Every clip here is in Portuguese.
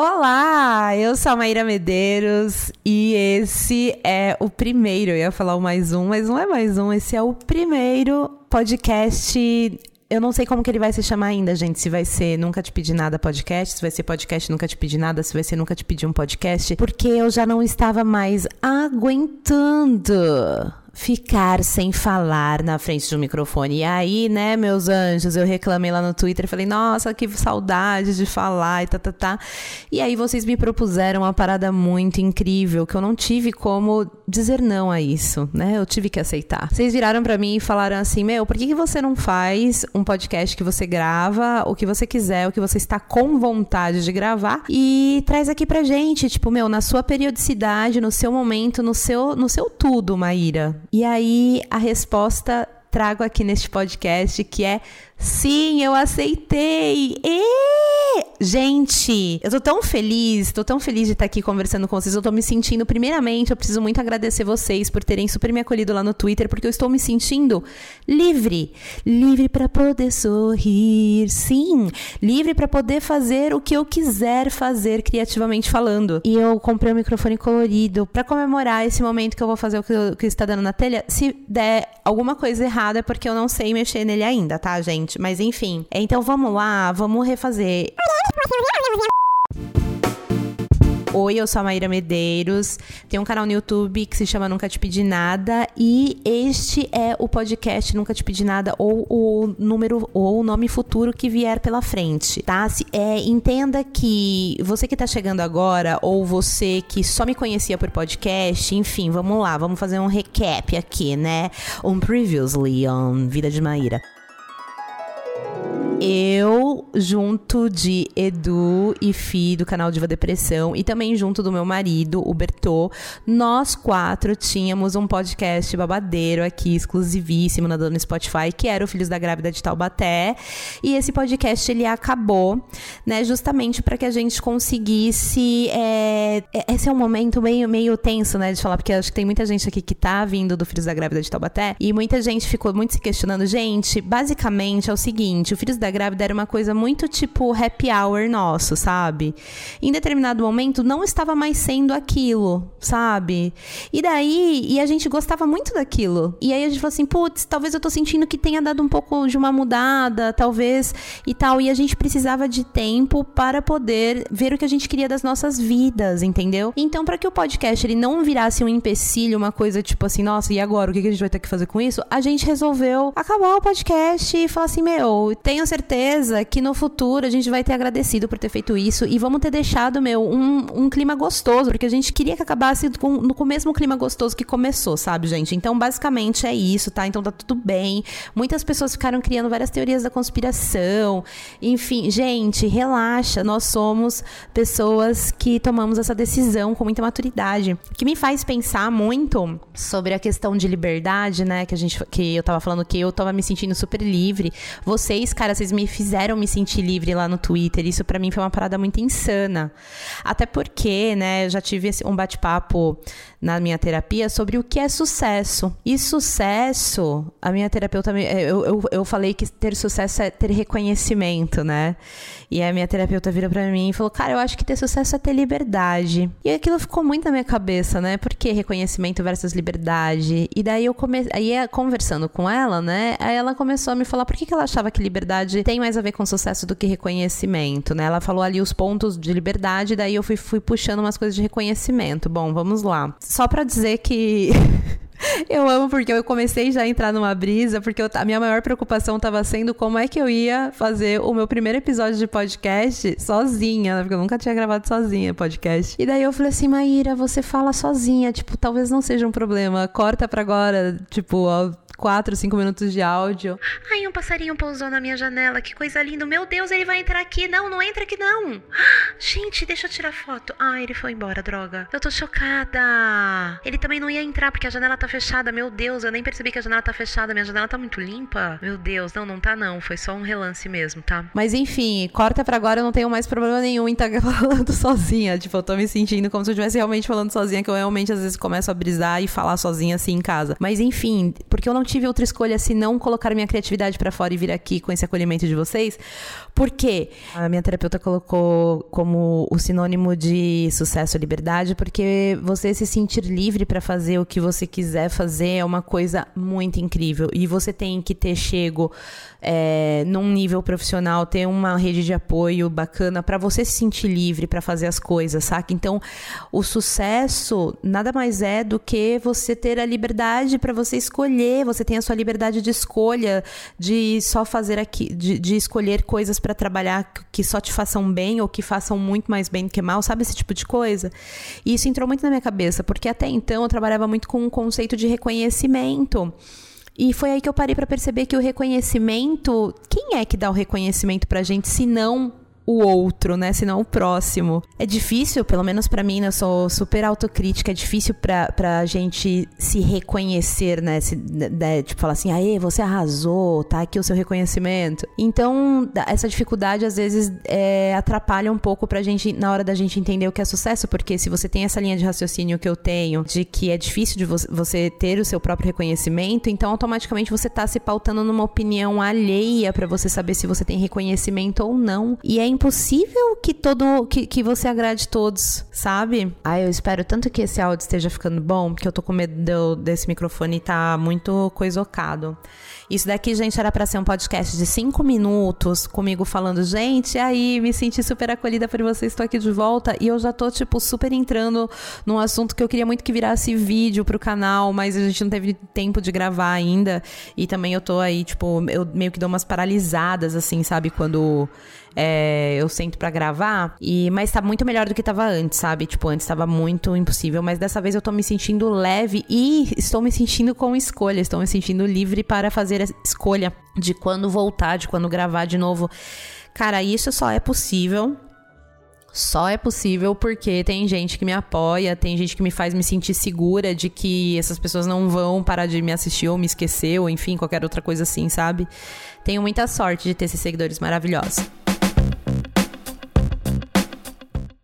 Olá, eu sou a Maíra Medeiros e esse é o primeiro, eu ia falar o mais um, mas não é mais um, esse é o primeiro podcast eu não sei como que ele vai se chamar ainda, gente. Se vai ser Nunca Te Pedi Nada podcast, se vai ser podcast Nunca Te Pedi Nada, se vai ser Nunca Te Pedi um podcast. Porque eu já não estava mais aguentando ficar sem falar na frente do microfone. E aí, né, meus anjos, eu reclamei lá no Twitter falei, nossa, que saudade de falar e tá, tá, tá. E aí vocês me propuseram uma parada muito incrível que eu não tive como dizer não a isso, né? Eu tive que aceitar. Vocês viraram para mim e falaram assim, meu, por que, que você não faz um podcast que você grava o que você quiser, o que você está com vontade de gravar e traz aqui pra gente, tipo, meu, na sua periodicidade, no seu momento, no seu, no seu tudo, Maíra. E aí a resposta trago aqui neste podcast que é Sim, eu aceitei! E... Gente, eu tô tão feliz, tô tão feliz de estar aqui conversando com vocês. Eu tô me sentindo, primeiramente, eu preciso muito agradecer vocês por terem super me acolhido lá no Twitter, porque eu estou me sentindo livre. Livre para poder sorrir, sim. Livre para poder fazer o que eu quiser fazer criativamente falando. E eu comprei um microfone colorido para comemorar esse momento que eu vou fazer o que, que está dando na telha. Se der alguma coisa errada, é porque eu não sei mexer nele ainda, tá, gente. Mas enfim. Então vamos lá, vamos refazer. Oi, eu sou a Maíra Medeiros. Tem um canal no YouTube que se chama Nunca Te Pedi Nada. E este é o podcast Nunca Te Pedi Nada, ou o número, ou o nome futuro que vier pela frente, tá? Se, é, entenda que você que tá chegando agora, ou você que só me conhecia por podcast, enfim, vamos lá, vamos fazer um recap aqui, né? Um previously on Vida de Maíra eu, junto de Edu e Fi do canal Diva Depressão e também junto do meu marido, o Bertô, nós quatro tínhamos um podcast babadeiro aqui, exclusivíssimo na dona Spotify, que era o Filhos da Grávida de Taubaté. E esse podcast ele acabou, né, justamente para que a gente conseguisse. É, é, esse é um momento meio, meio tenso, né, de falar, porque acho que tem muita gente aqui que tá vindo do Filhos da Grávida de Taubaté e muita gente ficou muito se questionando. Gente, basicamente é o seguinte: o Filhos da grávida era uma coisa muito tipo happy hour nosso, sabe? Em determinado momento não estava mais sendo aquilo, sabe? E daí, e a gente gostava muito daquilo. E aí a gente falou assim, putz, talvez eu tô sentindo que tenha dado um pouco de uma mudada, talvez e tal. E a gente precisava de tempo para poder ver o que a gente queria das nossas vidas, entendeu? Então, para que o podcast ele não virasse um empecilho, uma coisa tipo assim, nossa, e agora? O que a gente vai ter que fazer com isso? A gente resolveu acabar o podcast e falar assim, meu, tenho certeza certeza que no futuro a gente vai ter agradecido por ter feito isso e vamos ter deixado, meu, um, um clima gostoso, porque a gente queria que acabasse com, com o mesmo clima gostoso que começou, sabe, gente? Então, basicamente é isso, tá? Então tá tudo bem. Muitas pessoas ficaram criando várias teorias da conspiração. Enfim, gente, relaxa. Nós somos pessoas que tomamos essa decisão com muita maturidade. O que me faz pensar muito sobre a questão de liberdade, né? Que a gente que eu tava falando que eu tava me sentindo super livre. Vocês, cara, vocês me fizeram me sentir livre lá no Twitter. Isso para mim foi uma parada muito insana. Até porque, né, eu já tive um bate-papo na minha terapia sobre o que é sucesso. E sucesso, a minha terapeuta, eu, eu, eu falei que ter sucesso é ter reconhecimento, né? E a minha terapeuta virou para mim e falou: Cara, eu acho que ter sucesso é ter liberdade. E aquilo ficou muito na minha cabeça, né? Por que reconhecimento versus liberdade? E daí eu comecei, aí conversando com ela, né? Aí ela começou a me falar por que, que ela achava que liberdade tem mais a ver com sucesso do que reconhecimento, né? Ela falou ali os pontos de liberdade, daí eu fui, fui puxando umas coisas de reconhecimento. Bom, vamos lá. Só para dizer que Eu amo porque eu comecei já a entrar numa brisa, porque eu, a minha maior preocupação estava sendo como é que eu ia fazer o meu primeiro episódio de podcast sozinha, né? porque eu nunca tinha gravado sozinha podcast. E daí eu falei assim, Maíra, você fala sozinha, tipo, talvez não seja um problema, corta pra agora, tipo, 4, 5 minutos de áudio. Ai, um passarinho pousou na minha janela, que coisa linda. Meu Deus, ele vai entrar aqui. Não, não entra aqui não. Gente, deixa eu tirar foto. Ai, ele foi embora, droga. Eu tô chocada. Ele também não ia entrar porque a janela tá fechada fechada. Meu Deus, eu nem percebi que a janela tá fechada. Minha janela tá muito limpa. Meu Deus, não, não tá não. Foi só um relance mesmo, tá? Mas enfim, corta pra agora, eu não tenho mais problema nenhum em estar tá falando sozinha. Tipo, eu tô me sentindo como se eu estivesse realmente falando sozinha, que eu realmente às vezes começo a brisar e falar sozinha assim em casa. Mas enfim, porque eu não tive outra escolha se não colocar minha criatividade para fora e vir aqui com esse acolhimento de vocês. Porque a minha terapeuta colocou como o sinônimo de sucesso e liberdade, porque você se sentir livre para fazer o que você quiser fazer é uma coisa muito incrível. E você tem que ter chego é, num nível profissional, ter uma rede de apoio bacana para você se sentir livre para fazer as coisas, saca? Então, o sucesso nada mais é do que você ter a liberdade para você escolher, você tem a sua liberdade de escolha, de só fazer aqui, de, de escolher coisas para trabalhar que só te façam bem ou que façam muito mais bem do que mal, sabe esse tipo de coisa? E isso entrou muito na minha cabeça, porque até então eu trabalhava muito com um conceito de reconhecimento. E foi aí que eu parei para perceber que o reconhecimento, quem é que dá o reconhecimento pra gente se não o outro, né? Senão o próximo. É difícil, pelo menos para mim, né? Eu sou super autocrítica, é difícil pra, pra gente se reconhecer, né? Se, né? Tipo, falar assim, aê, você arrasou, tá aqui o seu reconhecimento. Então, essa dificuldade às vezes é, atrapalha um pouco pra gente, na hora da gente entender o que é sucesso, porque se você tem essa linha de raciocínio que eu tenho, de que é difícil de você ter o seu próprio reconhecimento, então automaticamente você tá se pautando numa opinião alheia para você saber se você tem reconhecimento ou não. E é impossível que todo que, que você agrade todos, sabe? Ai, eu espero tanto que esse áudio esteja ficando bom, porque eu tô com medo desse microfone tá muito coisocado. Isso daqui, gente, era para ser um podcast de cinco minutos comigo falando, gente, aí me senti super acolhida por vocês, estou aqui de volta e eu já tô, tipo, super entrando num assunto que eu queria muito que virasse vídeo pro canal, mas a gente não teve tempo de gravar ainda. E também eu tô aí, tipo, eu meio que dou umas paralisadas, assim, sabe? Quando é, eu sento para gravar. E, mas tá muito melhor do que tava antes, sabe? Tipo, antes tava muito impossível. Mas dessa vez eu tô me sentindo leve e estou me sentindo com escolha. Estou me sentindo livre para fazer a escolha de quando voltar, de quando gravar de novo. Cara, isso só é possível só é possível porque tem gente que me apoia, tem gente que me faz me sentir segura de que essas pessoas não vão parar de me assistir ou me esquecer, ou enfim, qualquer outra coisa assim, sabe? Tenho muita sorte de ter esses seguidores maravilhosos.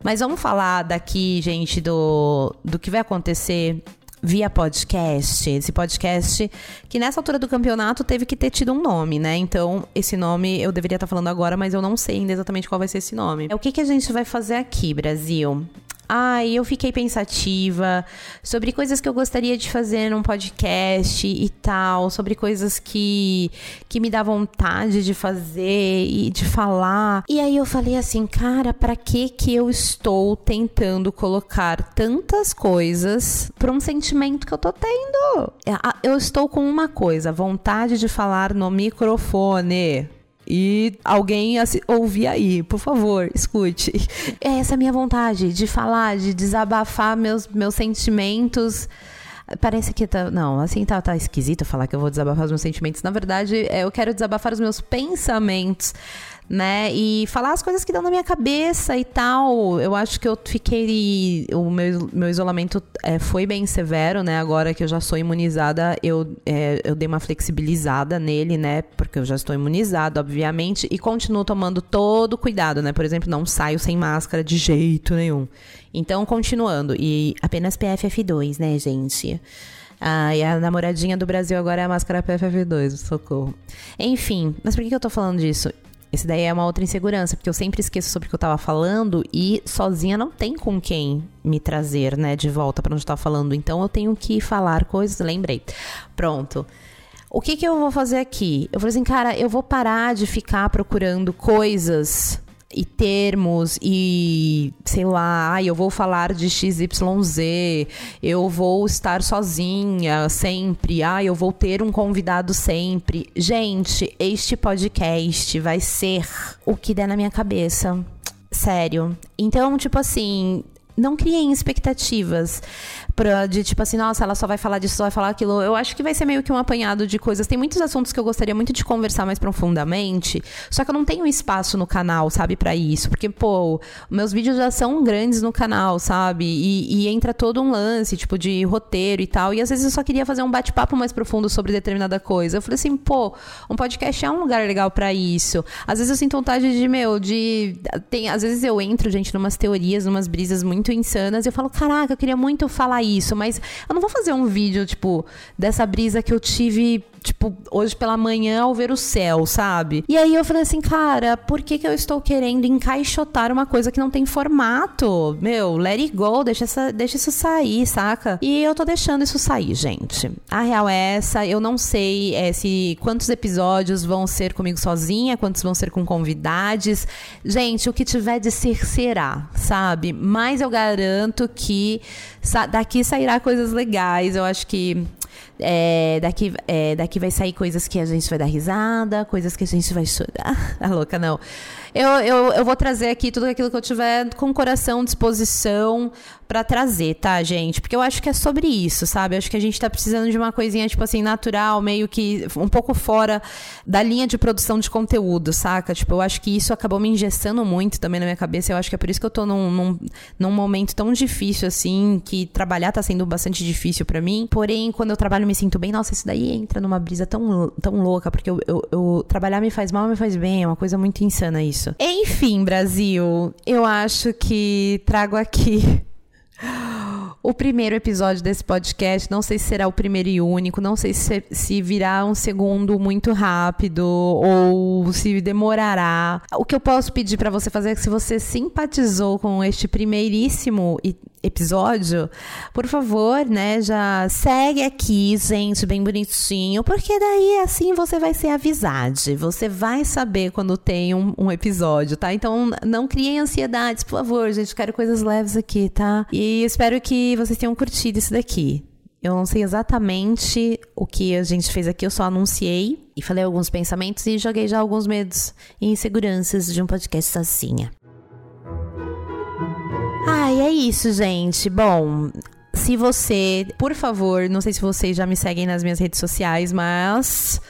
Mas vamos falar daqui, gente, do, do que vai acontecer via podcast. Esse podcast que nessa altura do campeonato teve que ter tido um nome, né? Então, esse nome eu deveria estar falando agora, mas eu não sei ainda exatamente qual vai ser esse nome. O que, que a gente vai fazer aqui, Brasil? Ai, eu fiquei pensativa sobre coisas que eu gostaria de fazer num podcast e tal, sobre coisas que, que me dá vontade de fazer e de falar. E aí eu falei assim, cara, para que que eu estou tentando colocar tantas coisas para um sentimento que eu tô tendo? Eu estou com uma coisa, vontade de falar no microfone. E alguém ouvir aí, por favor, escute. É essa a minha vontade de falar, de desabafar meus, meus sentimentos. Parece que tá. Não, assim tá, tá esquisito falar que eu vou desabafar os meus sentimentos. Na verdade, é, eu quero desabafar os meus pensamentos né? E falar as coisas que dão na minha cabeça e tal. Eu acho que eu fiquei. O meu, meu isolamento é, foi bem severo, né? Agora que eu já sou imunizada, eu, é, eu dei uma flexibilizada nele, né? Porque eu já estou imunizada, obviamente, e continuo tomando todo cuidado, né? Por exemplo, não saio sem máscara de jeito nenhum. Então, continuando. E apenas PFF2, né, gente? Ah, e a namoradinha do Brasil agora é a máscara PFF2, socorro. Enfim, mas por que eu tô falando disso? Esse daí é uma outra insegurança, porque eu sempre esqueço sobre o que eu tava falando e sozinha não tem com quem me trazer, né, de volta para onde eu tava falando. Então eu tenho que falar coisas, lembrei. Pronto. O que que eu vou fazer aqui? Eu falei assim, cara, eu vou parar de ficar procurando coisas e termos e sei lá, eu vou falar de XYZ, eu vou estar sozinha sempre, ah, eu vou ter um convidado sempre. Gente, este podcast vai ser o que der na minha cabeça. Sério. Então, tipo assim, não criem expectativas pra, de tipo assim, nossa, ela só vai falar disso, só vai falar aquilo. Eu acho que vai ser meio que um apanhado de coisas. Tem muitos assuntos que eu gostaria muito de conversar mais profundamente, só que eu não tenho espaço no canal, sabe, para isso. Porque, pô, meus vídeos já são grandes no canal, sabe? E, e, entra todo um lance, tipo, de roteiro e tal. E às vezes eu só queria fazer um bate-papo mais profundo sobre determinada coisa. Eu falei assim, pô, um podcast é um lugar legal para isso. Às vezes eu sinto vontade de, meu, de. Tem, às vezes eu entro, gente, numas teorias, numas brisas muito insanas, e eu falo, caraca, eu queria muito falar isso, mas eu não vou fazer um vídeo, tipo, dessa brisa que eu tive tipo, hoje pela manhã ao ver o céu, sabe? E aí eu falei assim, cara, por que, que eu estou querendo encaixotar uma coisa que não tem formato? Meu, let it go, deixa, essa, deixa isso sair, saca? E eu tô deixando isso sair, gente. A real é essa, eu não sei é, se quantos episódios vão ser comigo sozinha, quantos vão ser com convidados. Gente, o que tiver de ser, será, sabe? Mas eu garanto que daqui sairá coisas legais. Eu acho que é, daqui, é, daqui vai sair coisas que a gente vai dar risada, coisas que a gente vai chorar. A louca, não. Eu, eu, eu vou trazer aqui tudo aquilo que eu tiver com coração, disposição para trazer, tá, gente? Porque eu acho que é sobre isso, sabe? Eu acho que a gente tá precisando de uma coisinha, tipo assim, natural, meio que um pouco fora da linha de produção de conteúdo, saca? Tipo, eu acho que isso acabou me engessando muito também na minha cabeça. Eu acho que é por isso que eu tô num, num, num momento tão difícil, assim, que trabalhar tá sendo bastante difícil para mim. Porém, quando eu trabalho, me sinto bem. Nossa, isso daí entra numa brisa tão, tão louca, porque eu, eu, eu trabalhar me faz mal, me faz bem. É uma coisa muito insana isso. Enfim, Brasil, eu acho que trago aqui o primeiro episódio desse podcast. Não sei se será o primeiro e único, não sei se, se virá um segundo muito rápido ou se demorará. O que eu posso pedir para você fazer é que se você simpatizou com este primeiríssimo episódio, por favor, né, já segue aqui, gente, bem bonitinho, porque daí assim você vai ser avisado, você vai saber quando tem um, um episódio, tá? Então não criem ansiedades, por favor, gente, quero coisas leves aqui, tá? E espero que vocês tenham curtido isso daqui. Eu não sei exatamente o que a gente fez aqui, eu só anunciei e falei alguns pensamentos e joguei já alguns medos e inseguranças de um podcast sozinha. E é isso, gente. Bom, se você, por favor, não sei se vocês já me seguem nas minhas redes sociais, mas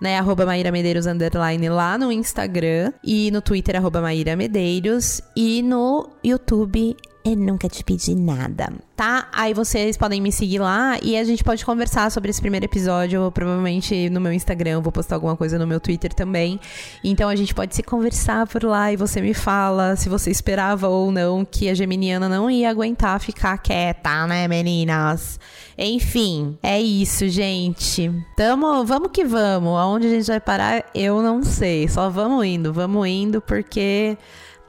né, arroba Maíra Medeiros underline lá no Instagram e no Twitter arroba Maíra Medeiros e no YouTube eu nunca te pedi nada, tá? Aí vocês podem me seguir lá e a gente pode conversar sobre esse primeiro episódio. Provavelmente no meu Instagram, vou postar alguma coisa no meu Twitter também. Então a gente pode se conversar por lá e você me fala se você esperava ou não que a Geminiana não ia aguentar ficar quieta, né, meninas? Enfim, é isso, gente. Tamo, vamos que vamos. Aonde a gente vai parar, eu não sei. Só vamos indo, vamos indo, porque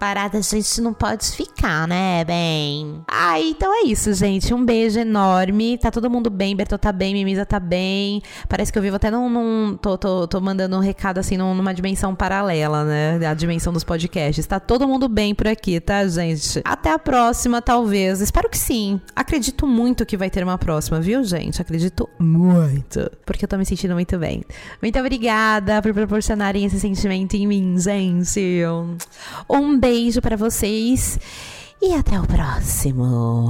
parada a gente não pode ficar, né, bem? Ah, então é isso, gente. Um beijo enorme. Tá todo mundo bem, Bertô tá bem, Mimisa tá bem. Parece que eu vivo até num. num tô, tô, tô mandando um recado assim numa dimensão paralela, né? A dimensão dos podcasts. Tá todo mundo bem por aqui, tá, gente? Até a próxima, talvez. Espero que sim. Acredito muito que vai ter uma próxima, viu, gente? Acredito muito. Porque eu tô me sentindo muito bem. Muito obrigada por proporcionarem esse sentimento em mim, gente. Um beijo beijo para vocês e até o próximo.